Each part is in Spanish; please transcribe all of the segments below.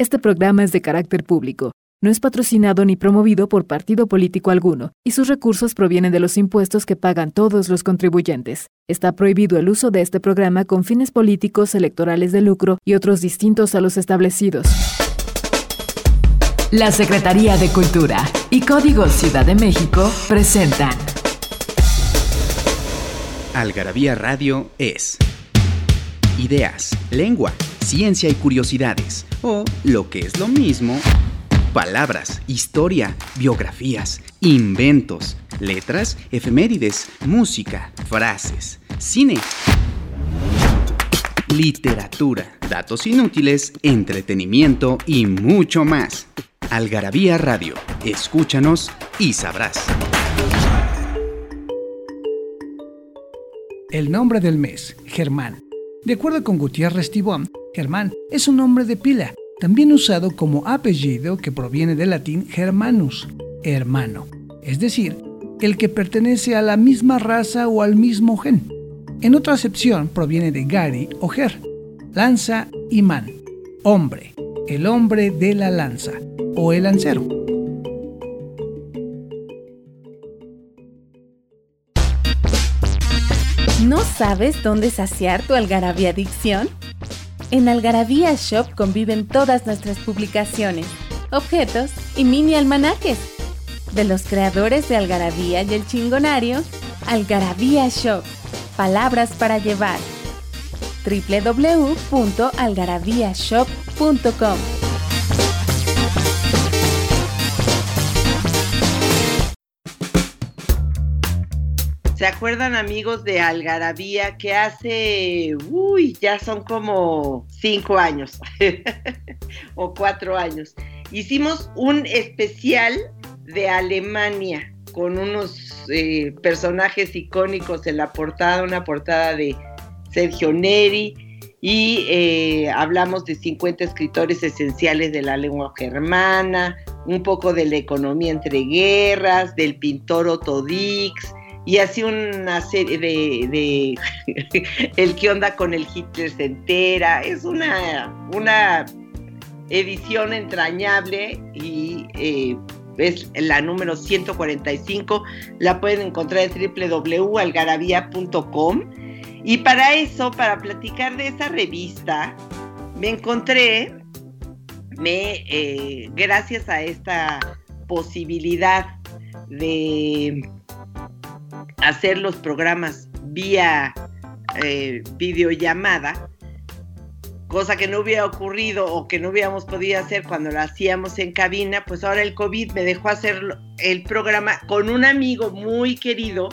Este programa es de carácter público. No es patrocinado ni promovido por partido político alguno, y sus recursos provienen de los impuestos que pagan todos los contribuyentes. Está prohibido el uso de este programa con fines políticos, electorales de lucro y otros distintos a los establecidos. La Secretaría de Cultura y Código Ciudad de México presentan. Algarabía Radio es ideas, lengua, ciencia y curiosidades, o lo que es lo mismo, palabras, historia, biografías, inventos, letras, efemérides, música, frases, cine, literatura, datos inútiles, entretenimiento y mucho más. Algarabía Radio, escúchanos y sabrás. El nombre del mes, Germán. De acuerdo con Gutiérrez Tibón, Germán es un nombre de pila, también usado como apellido que proviene del latín germanus, hermano, es decir, el que pertenece a la misma raza o al mismo gen. En otra acepción proviene de Gary o Ger, lanza y man, hombre, el hombre de la lanza o el lancero. ¿No sabes dónde saciar tu algarabía adicción? En Algarabía Shop conviven todas nuestras publicaciones, objetos y mini almanaques. De los creadores de Algarabía y el Chingonario, Algarabía Shop, palabras para llevar. www.algarabíashop.com ¿Se acuerdan amigos de Algarabía que hace, uy, ya son como cinco años o cuatro años? Hicimos un especial de Alemania con unos eh, personajes icónicos en la portada, una portada de Sergio Neri y eh, hablamos de 50 escritores esenciales de la lengua germana, un poco de la economía entre guerras, del pintor Otto Dix, y así una serie de, el que onda con el Hitler se entera. Es una, una edición entrañable y eh, es la número 145. La pueden encontrar en www.algarabía.com. Y para eso, para platicar de esa revista, me encontré, me, eh, gracias a esta posibilidad de hacer los programas vía eh, videollamada, cosa que no hubiera ocurrido o que no hubiéramos podido hacer cuando lo hacíamos en cabina, pues ahora el COVID me dejó hacer el programa con un amigo muy querido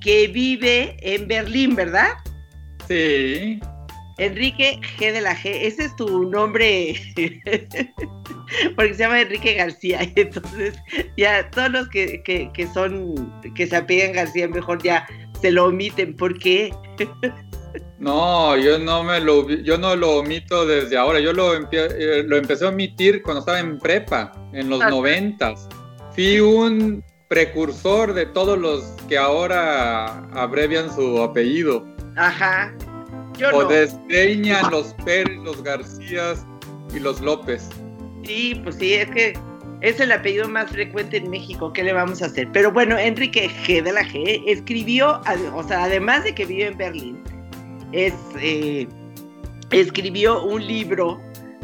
que vive en Berlín, ¿verdad? Sí. Enrique G de la G, ese es tu nombre, porque se llama Enrique García, y entonces ya todos los que, que, son, que se apellan García, mejor ya se lo omiten, ¿por qué? No, yo no me lo yo no lo omito desde ahora. Yo lo, eh, lo empecé a omitir cuando estaba en prepa, en los noventas. Fui un precursor de todos los que ahora abrevian su apellido. Ajá o desdeñan los Pérez, los Garcías y los López. Sí, pues sí, es que es el apellido más frecuente en México, ¿qué le vamos a hacer? Pero bueno, Enrique G de la G escribió, o sea, además de que vive en Berlín, es, eh, escribió un libro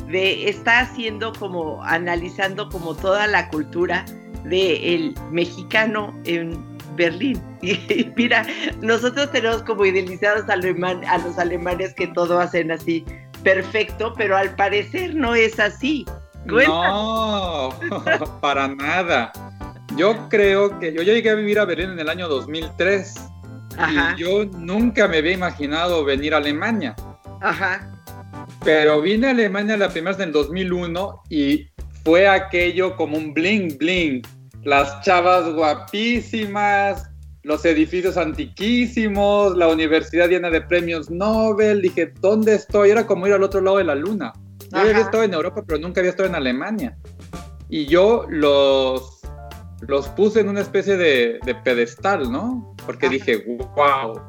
de, está haciendo como, analizando como toda la cultura del mexicano en Berlín. Y mira, nosotros tenemos como idealizados a, los alemanes que todo hacen así perfecto, pero al parecer no es así. No, para nada. Yo creo que yo llegué a vivir a Berlín en el año 2003 y yo nunca me había imaginado venir a Alemania. Ajá. Pero vine a Alemania la primera vez en el 2001 y fue aquello como un bling bling las chavas guapísimas, los edificios antiquísimos, la universidad llena de premios Nobel. Dije, ¿dónde estoy? Era como ir al otro lado de la luna. Yo había estado en Europa, pero nunca había estado en Alemania. Y yo los, los puse en una especie de, pedestal, ¿no? Porque dije, wow,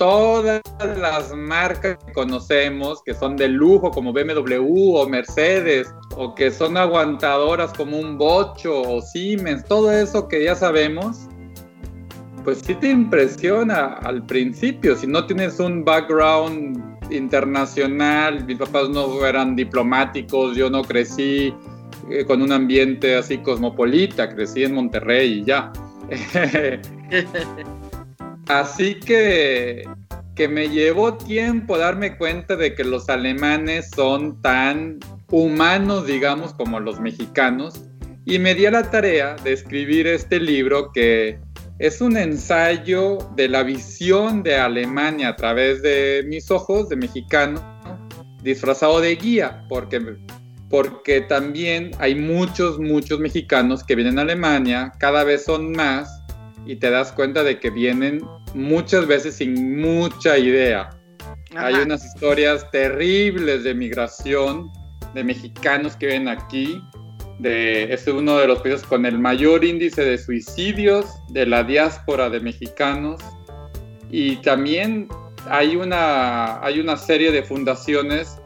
todas las marcas que conocemos, que son de lujo como BMW o Mercedes, o que son aguantadoras como un Bocho o Siemens, todo eso que ya sabemos, pues sí te impresiona al principio, si no tienes un background internacional, mis papás no eran diplomáticos, yo no crecí eh, con un ambiente así cosmopolita, crecí en Monterrey y ya. Así que, que me llevó tiempo darme cuenta de que los alemanes son tan humanos, digamos, como los mexicanos. Y me di a la tarea de escribir este libro que es un ensayo de la visión de Alemania a través de mis ojos de mexicano, disfrazado de guía, porque, porque también hay muchos, muchos mexicanos que vienen a Alemania, cada vez son más, y te das cuenta de que vienen muchas veces sin mucha idea. Hay unas historias terribles de migración de mexicanos que viven aquí. De, es uno de los países con el mayor índice de suicidios de la diáspora de mexicanos. Y también hay una, hay una serie de fundaciones,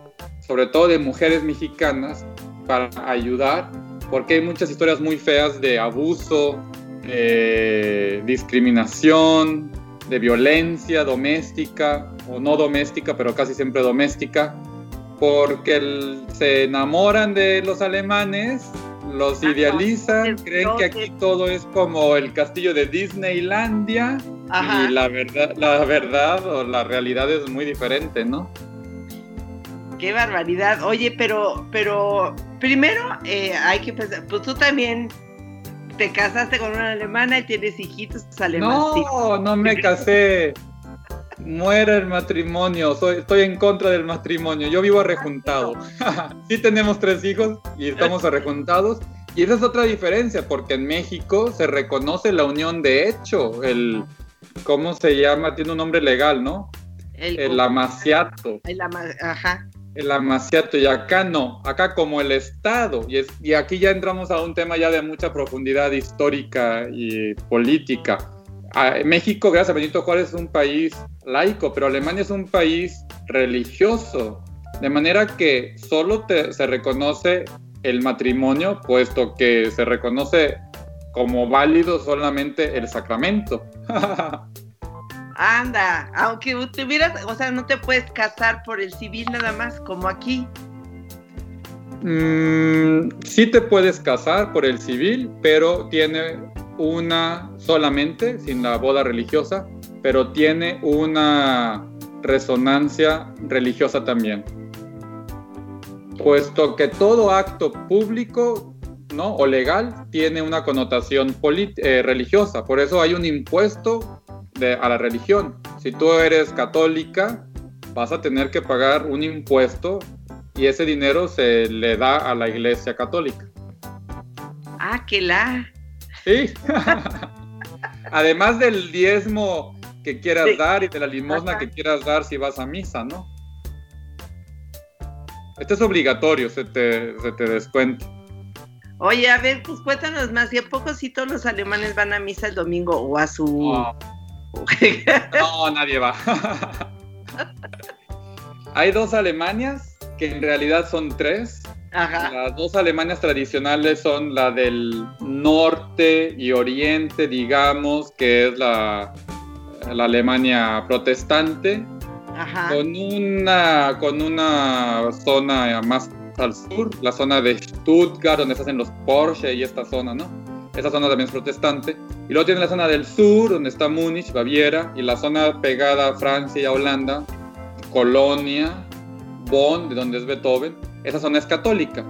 sobre todo de mujeres mexicanas, para ayudar, porque hay muchas historias muy feas de abuso, de discriminación, de violencia doméstica o no doméstica, pero casi siempre doméstica, porque se enamoran de los alemanes, los idealizan, creen que aquí todo es como el castillo de Disneylandia y la verdad, la verdad o la realidad es muy diferente, ¿no? Qué barbaridad. Oye, pero, pero primero eh, hay que pensar, pues tú también te casaste con una alemana y tienes hijitos alemanes. No, no me casé. Muere el matrimonio. Soy, estoy en contra del matrimonio. Yo vivo arrejuntado. sí tenemos tres hijos y estamos arrejuntados. Y esa es otra diferencia, porque en México se reconoce la unión de hecho. El, ¿cómo se llama? Tiene un nombre legal, ¿no? El, el amaciato. El ajá el amaciato y acá no, acá como el Estado, y, es, y aquí ya entramos a un tema ya de mucha profundidad histórica y política. México, gracias a Benito Juárez, es un país laico, pero Alemania es un país religioso, de manera que solo se reconoce el matrimonio, puesto que se reconoce como válido solamente el sacramento. Anda, aunque tuvieras, o sea, no te puedes casar por el civil nada más, como aquí. Mm, sí te puedes casar por el civil, pero tiene una solamente, sin la boda religiosa, pero tiene una resonancia religiosa también. Puesto que todo acto público ¿no? o legal tiene una connotación eh, religiosa, por eso hay un impuesto a la religión. Si tú eres católica, vas a tener que pagar un impuesto y ese dinero se le da a la iglesia católica. Ah, que la. Sí. Además del diezmo que quieras dar y de la limosna que quieras dar si vas a misa, ¿no? Este es obligatorio, se te, se te descuenta. Oye, a ver, pues cuéntanos más. ¿Y a poco si todos los alemanes van a misa el domingo o a su no, nadie va. Hay dos Alemanias, que en realidad son tres. Las dos Alemanias tradicionales son la del norte y oriente, digamos, que es la, la Alemania protestante, Con, una, con una zona más al sur, la zona de Stuttgart, donde se hacen los Porsche y esta zona, ¿no? Esa zona también es protestante. Y luego tiene la zona del sur, donde está Múnich, Baviera, y la zona pegada a Francia y a Holanda, Colonia, Bonn, de donde es Beethoven. Esa zona es católica.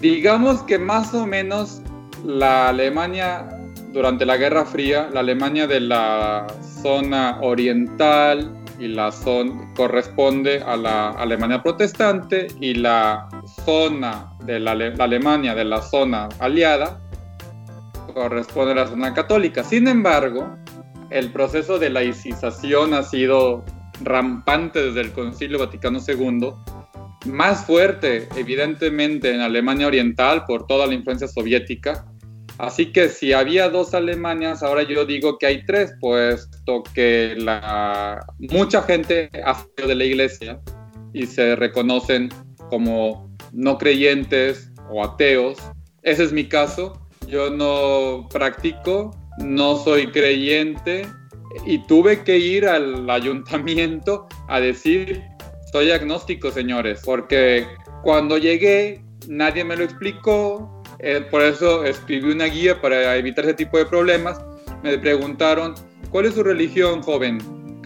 Digamos que más o menos la Alemania durante la Guerra Fría, la Alemania de la zona oriental y la zona corresponde a la Alemania protestante y la zona de la Alemania de la zona aliada corresponde a la zona católica. Sin embargo, el proceso de laicización ha sido rampante desde el Concilio Vaticano II, más fuerte evidentemente en Alemania Oriental por toda la influencia soviética. Así que si había dos Alemanias, ahora yo digo que hay tres, puesto que la, mucha gente ha salido de la iglesia y se reconocen como no creyentes o ateos. Ese es mi caso. Yo no practico, no soy creyente y tuve que ir al ayuntamiento a decir, soy agnóstico, señores, porque cuando llegué nadie me lo explicó, eh, por eso escribí una guía para evitar ese tipo de problemas. Me preguntaron, ¿cuál es su religión, joven?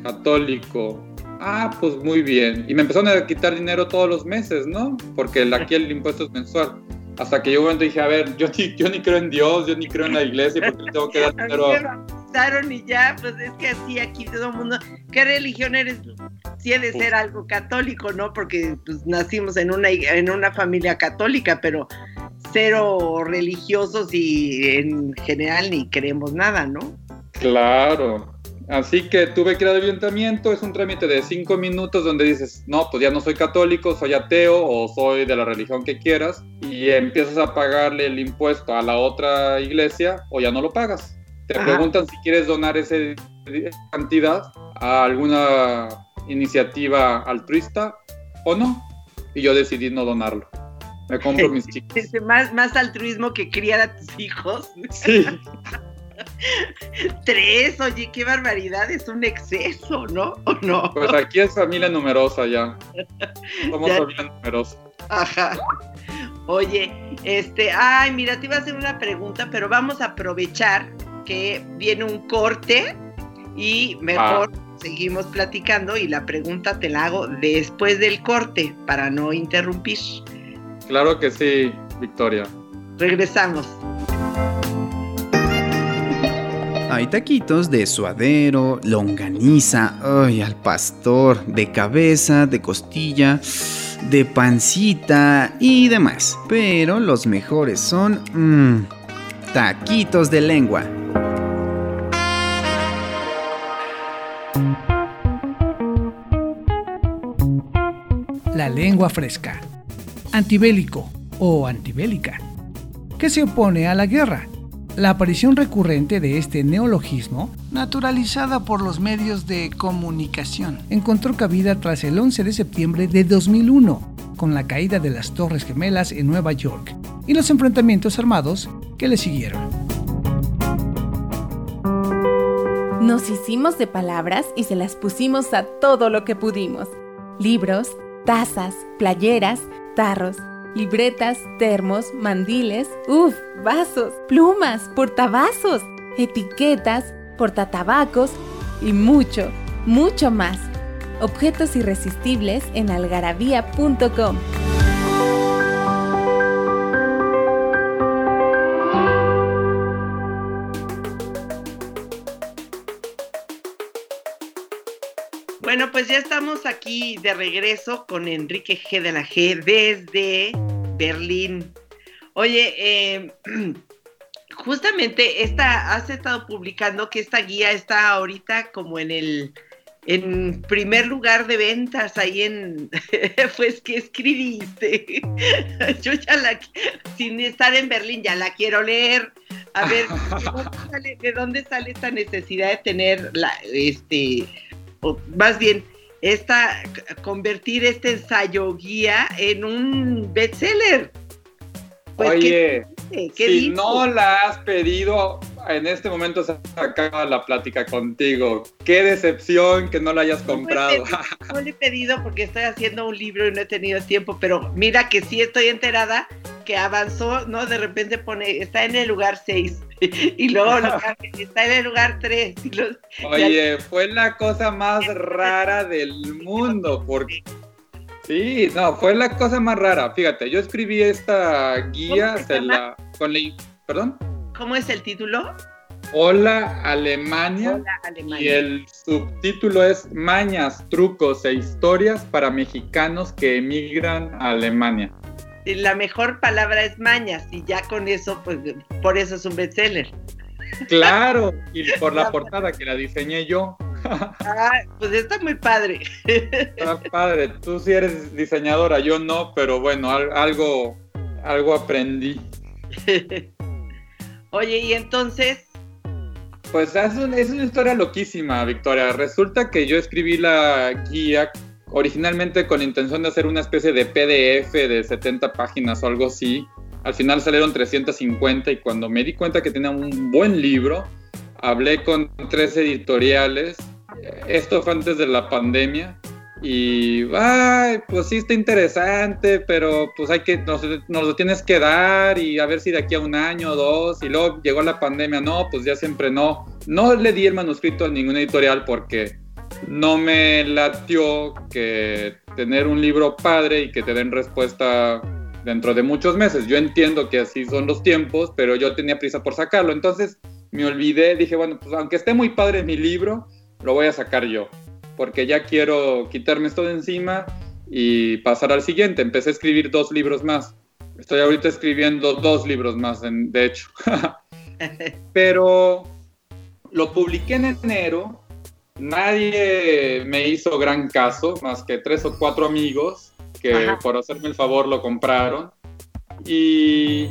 Católico. Ah, pues muy bien. Y me empezaron a quitar dinero todos los meses, ¿no? Porque aquí el impuesto es mensual. Hasta que yo un momento dije, a ver, yo ni, yo ni creo en Dios, yo ni creo en la iglesia, porque le tengo que dar dinero. y ya, pues es que así aquí todo el mundo, ¿qué religión eres? Sí de ser algo católico, ¿no? Porque pues, nacimos en una, en una familia católica, pero cero religiosos y en general ni creemos nada, ¿no? Claro. Así que tuve que ir al ayuntamiento, es un trámite de cinco minutos donde dices, no, pues ya no soy católico, soy ateo o soy de la religión que quieras y empiezas a pagarle el impuesto a la otra iglesia o ya no lo pagas. Te preguntan si quieres donar esa cantidad a alguna iniciativa altruista o no. Y yo decidí no donarlo. Me compro mis chicos. Más, más altruismo que criar a tus hijos. Sí. Tres, oye, qué barbaridad, es un exceso, ¿no? ¿O no? Pues aquí es familia numerosa ya. Somos familia numerosa. Ajá. Oye, este, ay, mira, te iba a hacer una pregunta, pero vamos a aprovechar que viene un corte y mejor ah. seguimos platicando y la pregunta te la hago después del corte para no interrumpir. Claro que sí, Victoria. Regresamos. Hay taquitos de suadero, longaniza, ay, al pastor, de cabeza, de costilla, de pancita y demás. Pero los mejores son mmm, taquitos de lengua. La lengua fresca antibélico o antibélica, que se opone a la guerra. La aparición recurrente de este neologismo, naturalizada por los medios de comunicación, encontró cabida tras el 11 de septiembre de 2001, con la caída de las Torres Gemelas en Nueva York y los enfrentamientos armados que le siguieron. Nos hicimos de palabras y se las pusimos a todo lo que pudimos. Libros, tazas, playeras, tarros, libretas, termos, mandiles, uff, vasos, plumas, portavasos, etiquetas, portatabacos y mucho, mucho más. Objetos irresistibles en algarabía.com. pues ya estamos aquí de regreso con Enrique G de la G desde Berlín. Oye, eh, justamente esta, has estado publicando que esta guía está ahorita como en el en primer lugar de ventas ahí en pues que escribiste yo ya la sin estar en Berlín ya la quiero leer a ver ¿de dónde sale, de dónde sale esta necesidad de tener la este o más bien, esta, convertir este ensayo guía en un bestseller. Pues, Oye, si no la has pedido, en este momento se acaba la plática contigo. Qué decepción que no la hayas comprado. No, le he pedido porque estoy haciendo un libro y no he tenido tiempo, pero mira que sí estoy enterada que avanzó, ¿no? De repente pone, está en el lugar 6 y luego está en el lugar 3. Oye, fue la cosa más rara del mundo, porque... Sí, no, fue la cosa más rara. Fíjate, yo escribí esta guía, la, con la, ¿perdón? ¿Cómo es el título? Hola Alemania, Hola Alemania. Y el subtítulo es Mañas, trucos e historias para mexicanos que emigran a Alemania la mejor palabra es mañas y ya con eso, pues por eso es un bestseller. Claro, y por la portada que la diseñé yo. Ah, pues está muy padre. Está padre, tú sí eres diseñadora, yo no, pero bueno, algo, algo aprendí. Oye, y entonces... Pues es, es una historia loquísima, Victoria. Resulta que yo escribí la guía originalmente con intención de hacer una especie de PDF de 70 páginas o algo así. Al final salieron 350 y cuando me di cuenta que tenía un buen libro, hablé con tres editoriales. Esto fue antes de la pandemia. Y, ay, pues sí está interesante, pero pues hay que, nos, nos, lo tienes que dar y a ver si de aquí a un año o dos. Y luego llegó la pandemia, no, pues ya siempre no. No le di el manuscrito a ninguna editorial porque no me latió que tener un libro padre y que te den respuesta dentro de muchos meses. Yo entiendo que así son los tiempos, pero yo tenía prisa por sacarlo. Entonces me olvidé, dije, bueno, pues aunque esté muy padre mi libro, lo voy a sacar yo, porque ya quiero quitarme esto de encima y pasar al siguiente. Empecé a escribir dos libros más. Estoy ahorita escribiendo dos libros más, de hecho. pero lo publiqué en enero Nadie me hizo gran caso, más que tres o cuatro amigos que por hacerme el favor lo compraron. Y,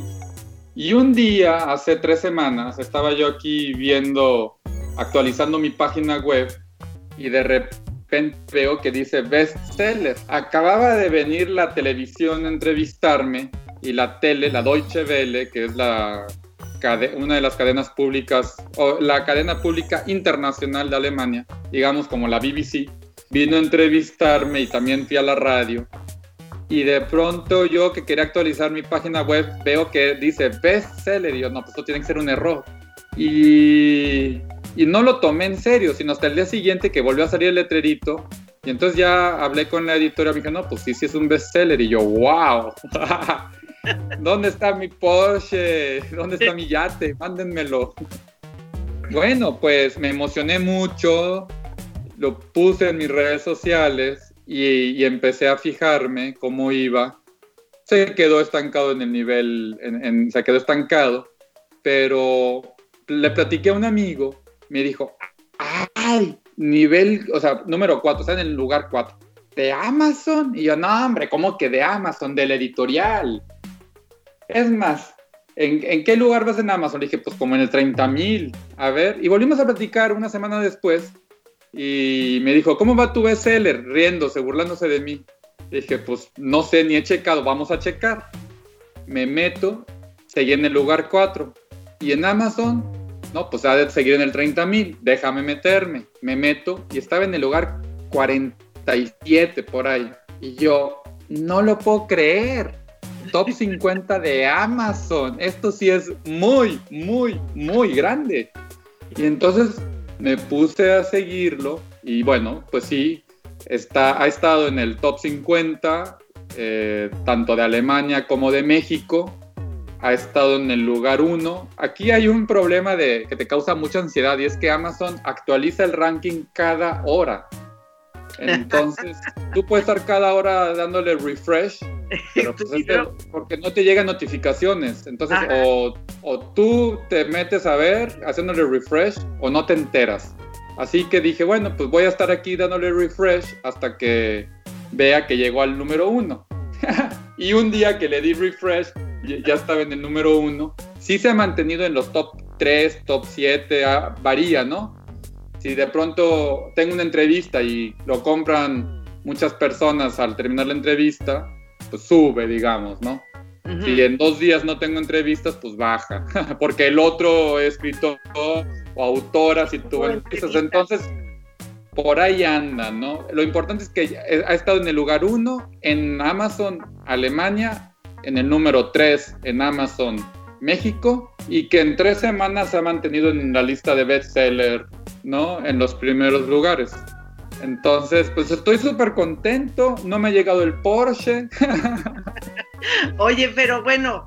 y un día, hace tres semanas, estaba yo aquí viendo, actualizando mi página web y de repente veo que dice bestseller. Acababa de venir la televisión a entrevistarme y la tele, la Deutsche Welle, que es la una de las cadenas públicas, o la cadena pública internacional de Alemania, digamos como la BBC, vino a entrevistarme y también fui a la radio. Y de pronto yo que quería actualizar mi página web veo que dice bestseller y yo, no, pues esto tiene que ser un error. Y, y no lo tomé en serio, sino hasta el día siguiente que volvió a salir el letrerito. Y entonces ya hablé con la editora me dijo, no, pues sí, sí es un bestseller. Y yo, wow. ¿Dónde está mi Porsche? ¿Dónde está mi yate? Mándenmelo. Bueno, pues me emocioné mucho, lo puse en mis redes sociales y, empecé a fijarme cómo iba. Se quedó estancado en el nivel, se quedó estancado, pero le platiqué a un amigo, me dijo, ¡ay! Nivel, o sea, número 4, está en el lugar 4. ¿De Amazon? Y yo, no, hombre, ¿cómo que de Amazon? Del editorial. Es más, ¿en, qué lugar vas en Amazon? Le dije, pues como en el 30 mil. A ver, y volvimos a platicar una semana después y me dijo, ¿cómo va tu bestseller? Riéndose, burlándose de mí. Le dije, pues no sé, ni he checado, vamos a checar. Me meto, seguí en el lugar 4. Y en Amazon, no, pues ha de seguir en el 30 mil, déjame meterme. Me meto y estaba en el lugar 47 por ahí. Y yo, no lo puedo creer top 50 de Amazon. Esto sí es muy, muy, muy grande. Y entonces me puse a seguirlo y bueno, pues sí, está, ha estado en el top 50, eh, tanto de Alemania como de México. Ha estado en el lugar 1. Aquí hay un problema de, que te causa mucha ansiedad y es que Amazon actualiza el ranking cada hora. Entonces, tú puedes estar cada hora dándole refresh pero pues porque no te llegan notificaciones. Entonces, o, o, tú te metes a ver, haciéndole refresh, o no te enteras. Así que dije, bueno, pues voy a estar aquí dándole refresh hasta que vea que llegó al número uno. y un día que le di refresh, ya estaba en el número uno. Sí se ha mantenido en los top 3, top 7, ah, varía, ¿no? Si de pronto tengo una entrevista y lo compran muchas personas al terminar la entrevista, pues sube, digamos, ¿no? Si en dos días no tengo entrevistas, pues baja, porque el otro escritor o autora, si tú entrevistas, entonces por ahí anda, ¿no? Lo importante es que ha estado en el lugar uno en Amazon Alemania, en el número tres en Amazon México, y que en tres semanas se ha mantenido en la lista de bestseller, ¿no? En los primeros lugares. Entonces, pues estoy súper contento. No me ha llegado el Porsche. Oye, pero bueno,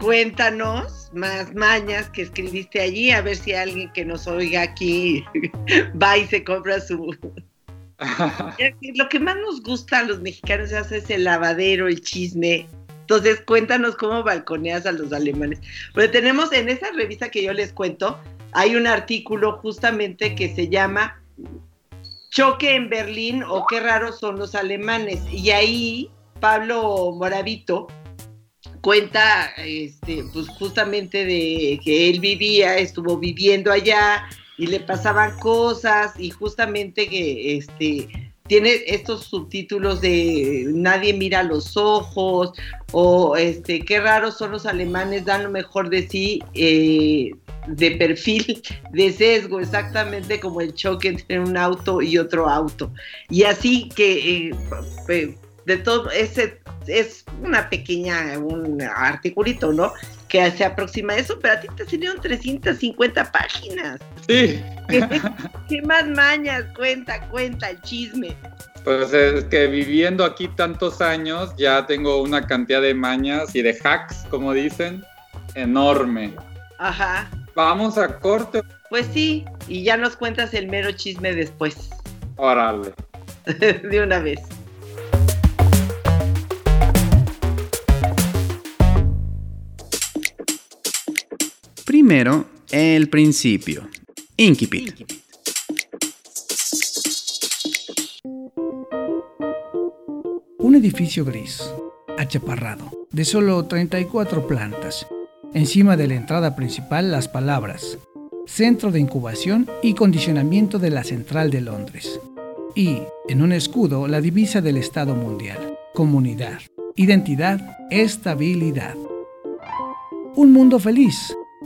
cuéntanos más mañas que escribiste allí, a ver si alguien que nos oiga aquí va y se compra su... Lo que más nos gusta a los mexicanos es el lavadero, el chisme. Entonces, cuéntanos cómo balconeas a los alemanes. Pero tenemos en esa revista que yo les cuento, hay un artículo justamente que se llama choque en Berlín o qué raros son los alemanes. Y ahí Pablo Moravito cuenta este, pues justamente de que él vivía, estuvo viviendo allá y le pasaban cosas y justamente que este tiene estos subtítulos de nadie mira los ojos o este qué raros son los alemanes dan lo mejor de sí eh, de perfil de sesgo exactamente como el choque entre un auto y otro auto. Y así que eh, de todo ese es una pequeña un articulito no que se aproxima a eso, pero a ti te salieron 350 páginas. Sí. ¿Qué, más mañas? Cuenta, cuenta el chisme. Pues es que viviendo aquí tantos años ya tengo una cantidad de mañas y de hacks, como dicen, enorme. Ajá. Vamos a corte. Pues sí, y ya nos cuentas el mero chisme después. Órale. de una vez. Primero, el principio. Incipit. Un edificio gris, achaparrado, de solo 34 plantas. Encima de la entrada principal las palabras Centro de Incubación y Condicionamiento de la Central de Londres. Y, en un escudo, la divisa del Estado Mundial. Comunidad, identidad, estabilidad. Un mundo feliz,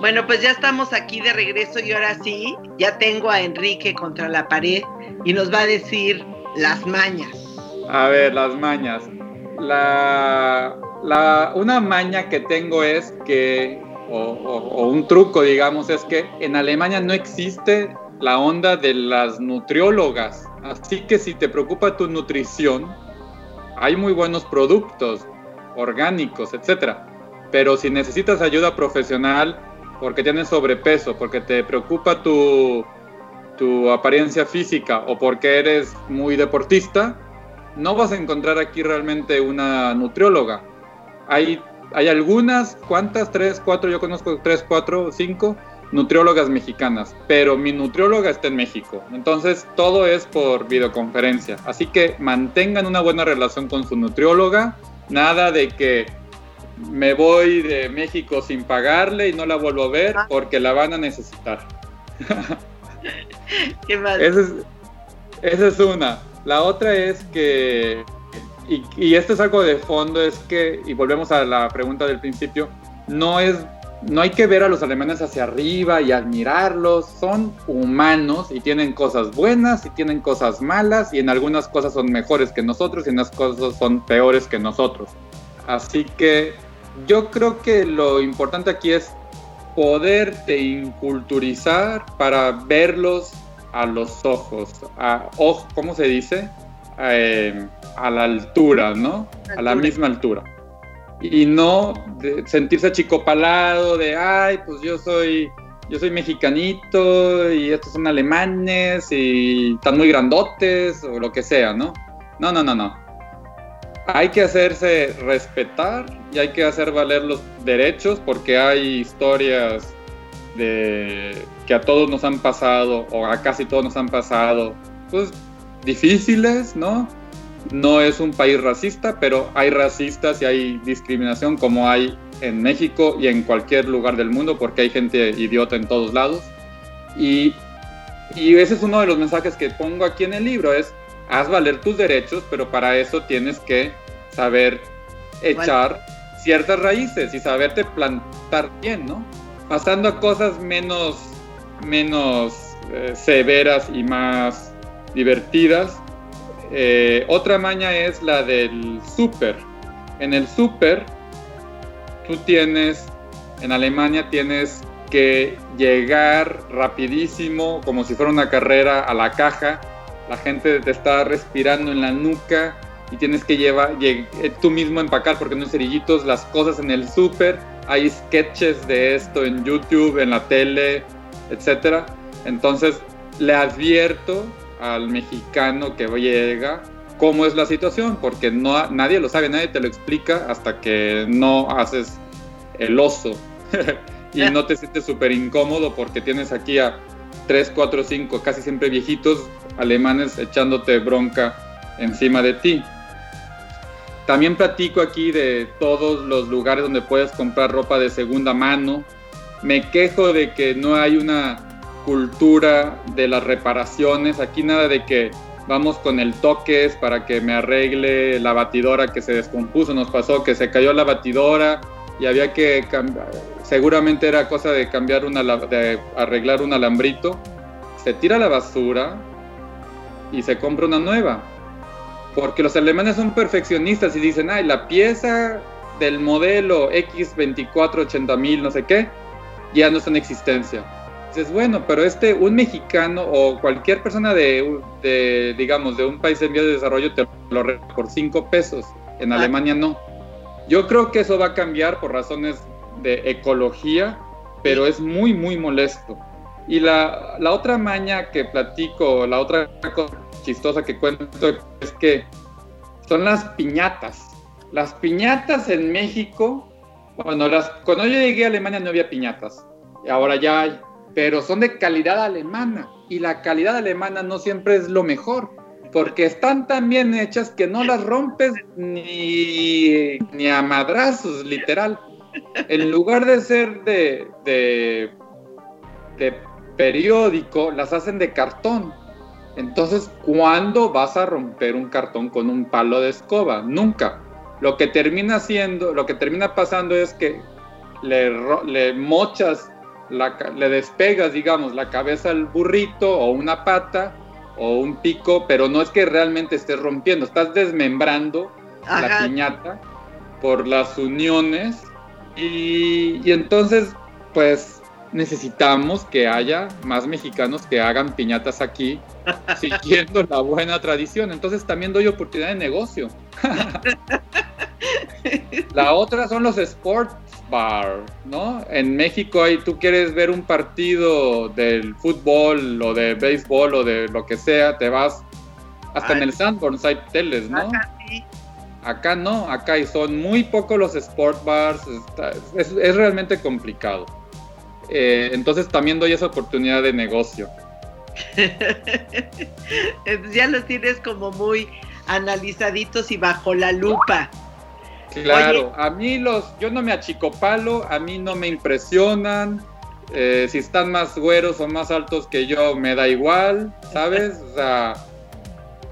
Bueno, pues ya estamos aquí de regreso y ahora sí, ya tengo a Enrique contra la pared y nos va a decir las mañas. A ver, las mañas. La, una maña que tengo es que, o un truco, digamos, es que en Alemania no existe la onda de las nutriólogas. Así que si te preocupa tu nutrición, hay muy buenos productos orgánicos, etcétera. Pero si necesitas ayuda profesional, porque tienes sobrepeso, porque te preocupa tu, tu apariencia física o porque eres muy deportista, no vas a encontrar aquí realmente una nutrióloga. Hay, hay algunas, ¿cuántas? Tres, cuatro, yo conozco tres, cuatro, cinco nutriólogas mexicanas, pero mi nutrióloga está en México. Entonces todo es por videoconferencia. Así que mantengan una buena relación con su nutrióloga. Nada de que me voy de México sin pagarle y no la vuelvo a ver ah. porque la van a necesitar. Qué mal. Esa es, una. La otra es que, y, y, esto es algo de fondo, es que, y volvemos a la pregunta del principio, no es, no hay que ver a los alemanes hacia arriba y admirarlos, son humanos y tienen cosas buenas y tienen cosas malas y en algunas cosas son mejores que nosotros y en otras cosas son peores que nosotros. Así que yo creo que lo importante aquí es poderte inculturizar para verlos a los ojos, a, ¿cómo se dice? Eh, a la altura, ¿no? A la misma altura. Y no sentirse achicopalado de, ay, pues yo soy, yo soy mexicanito y estos son alemanes y están muy grandotes o lo que sea, ¿no? No, no, no, no hay que hacerse respetar y hay que hacer valer los derechos porque hay historias que a todos nos han pasado o a casi todos nos han pasado pues difíciles, ¿no? No es un país racista, pero hay racistas y hay discriminación como hay en México y en cualquier lugar del mundo porque hay gente idiota en todos lados. Y, y ese es uno de los mensajes que pongo aquí en el libro, es haz valer tus derechos, pero para eso tienes que saber echar ciertas raíces y saberte plantar bien, ¿no? Pasando a cosas menos, menos eh, severas y más divertidas. Eh, otra maña es la del súper. En el súper, tú tienes, en Alemania tienes que llegar rapidísimo, como si fuera una carrera, a la caja la gente te está respirando en la nuca y tienes que llevar eh, tú mismo empacar porque no hay cerillitos las cosas en el súper hay sketches de esto en YouTube, en la tele, etcétera. Entonces le advierto al mexicano que llega cómo es la situación, porque no, nadie lo sabe, nadie te lo explica hasta que no haces el oso y no te sientes súper incómodo porque tienes aquí a 3, 4, 5, casi siempre viejitos alemanes echándote bronca encima de ti. También platico aquí de todos los lugares donde puedes comprar ropa de segunda mano. Me quejo de que no hay una cultura de las reparaciones. Aquí nada de que vamos con el toques para que me arregle la batidora que se descompuso. Nos pasó que se cayó la batidora y había que cambiar. Seguramente era cosa de cambiar una, de arreglar un alambrito. Se tira la basura y se compra una nueva porque los alemanes son perfeccionistas y dicen, ay, la pieza del modelo X2480.000, no sé qué, ya no está en existencia. Dices, bueno, pero este, un mexicano o cualquier persona de, digamos, de un país en vías de desarrollo te lo por 5 pesos. En ah. Alemania no. Yo creo que eso va a cambiar por razones de ecología, pero es muy, muy molesto. Y la, la otra maña que platico, la otra cosa chistosa que cuento es que son las piñatas. Las piñatas en México, bueno, las, cuando yo llegué a Alemania no había piñatas, ahora ya hay, pero son de calidad alemana y la calidad alemana no siempre es lo mejor, porque están tan bien hechas que no las rompes ni, ni a madrazos, literal. En lugar de ser de, de periódico, las hacen de cartón entonces, ¿cuándo vas a romper un cartón con un palo de escoba? Nunca. Lo que termina haciendo, lo que termina pasando es que le, mochas, le despegas, digamos, la cabeza al burrito o una pata o un pico, pero no es que realmente estés rompiendo, estás desmembrando la piñata por las uniones y, y entonces, pues necesitamos que haya más mexicanos que hagan piñatas aquí, siguiendo la buena tradición. Entonces también doy oportunidad de negocio. la otra son los sports bar, ¿no? En México ahí tú quieres ver un partido del fútbol o de béisbol o de lo que sea, te vas hasta en el Sanborns hay teles, ¿no? Acá, no, acá son muy pocos los sport bars, es realmente complicado. Eh, entonces también doy esa oportunidad de negocio. ya los tienes como muy analizaditos y bajo la lupa. Claro, a mí los, yo no me achicopalo, a mí no me impresionan. Eh, si están más güeros o más altos que yo, me da igual, ¿sabes? O sea,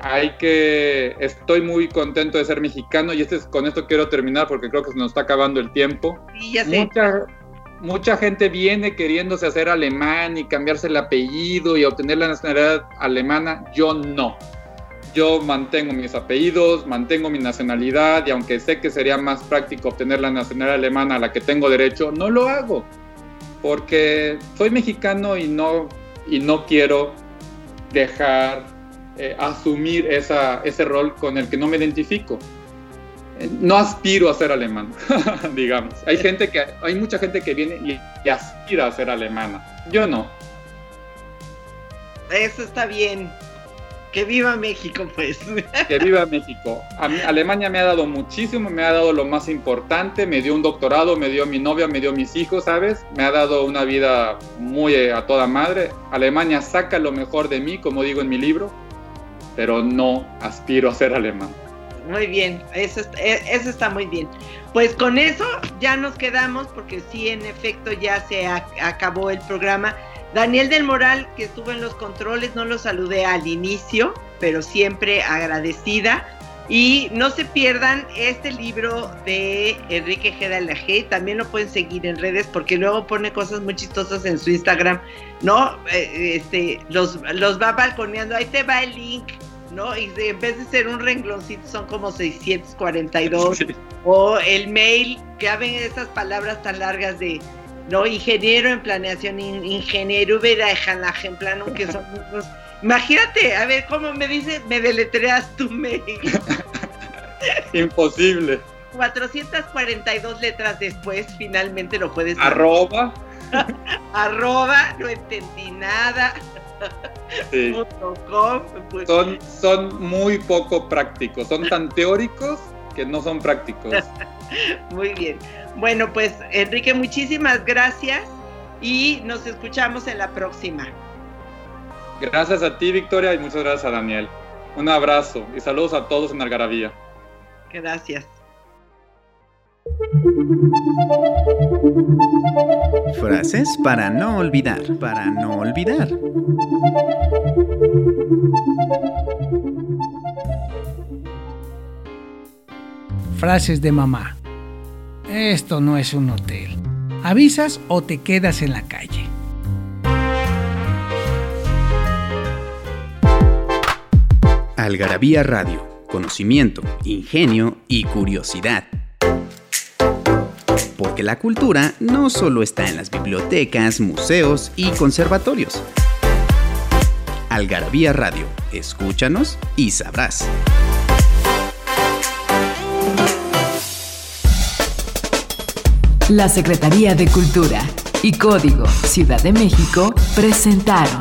hay que. Estoy muy contento de ser mexicano y este con esto quiero terminar porque creo que se nos está acabando el tiempo. Sí, ya sé mucha gente viene queriéndose hacer alemán y cambiarse el apellido y obtener la nacionalidad alemana. Yo no. Yo mantengo mis apellidos, mantengo mi nacionalidad y aunque sé que sería más práctico obtener la nacionalidad alemana a la que tengo derecho, no lo hago. Porque soy mexicano y no, y no quiero dejar eh, asumir esa, ese rol con el que no me identifico no aspiro a ser alemán, digamos. Hay gente que, hay mucha gente que viene y, aspira a ser alemana. Yo no. Eso está bien. Que viva México, pues. Que viva México. A mí, Alemania me ha dado muchísimo, me ha dado lo más importante, me dio un doctorado, me dio mi novia, me dio mis hijos, ¿sabes? Me ha dado una vida muy eh, a toda madre. Alemania saca lo mejor de mí, como digo en mi libro, pero no aspiro a ser alemán. Muy bien, eso, e, eso está muy bien. Pues con eso ya nos quedamos porque sí, en efecto, ya se acabó el programa. Daniel del Moral, que estuvo en los controles, no lo saludé al inicio, pero siempre agradecida. Y no se pierdan este libro de Enrique G. También lo pueden seguir en redes porque luego pone cosas muy chistosas en su Instagram, ¿no? Eh, este, los, los va balconeando. Ahí te va el link ¿no? Y en vez de ser un rengloncito son como 642. O el mail, que hablen esas palabras tan largas de, ¿no? Ingeniero en planeación, ingeniero en plan, que son Imagínate, a ver cómo me dice, me deletreas tu mail. Imposible. 442 letras después, finalmente lo puedes. Arroba. Arroba, no entendí nada. Pues. Son, son muy poco prácticos, son tan teóricos que no son prácticos. Muy bien. Bueno, pues Enrique, muchísimas gracias y nos escuchamos en la próxima. Gracias a ti, Victoria, y muchas gracias a Daniel. Un abrazo y saludos a todos en Algarabía. Gracias. Frases para no olvidar, para no olvidar. Frases de mamá. Esto no es un hotel. Avisas o te quedas en la calle. Algarabía Radio. Conocimiento, ingenio y curiosidad. Porque la cultura no solo está en las bibliotecas, museos y conservatorios. Algarabía Radio. Escúchanos y sabrás. La Secretaría de Cultura y Código Ciudad de México presentaron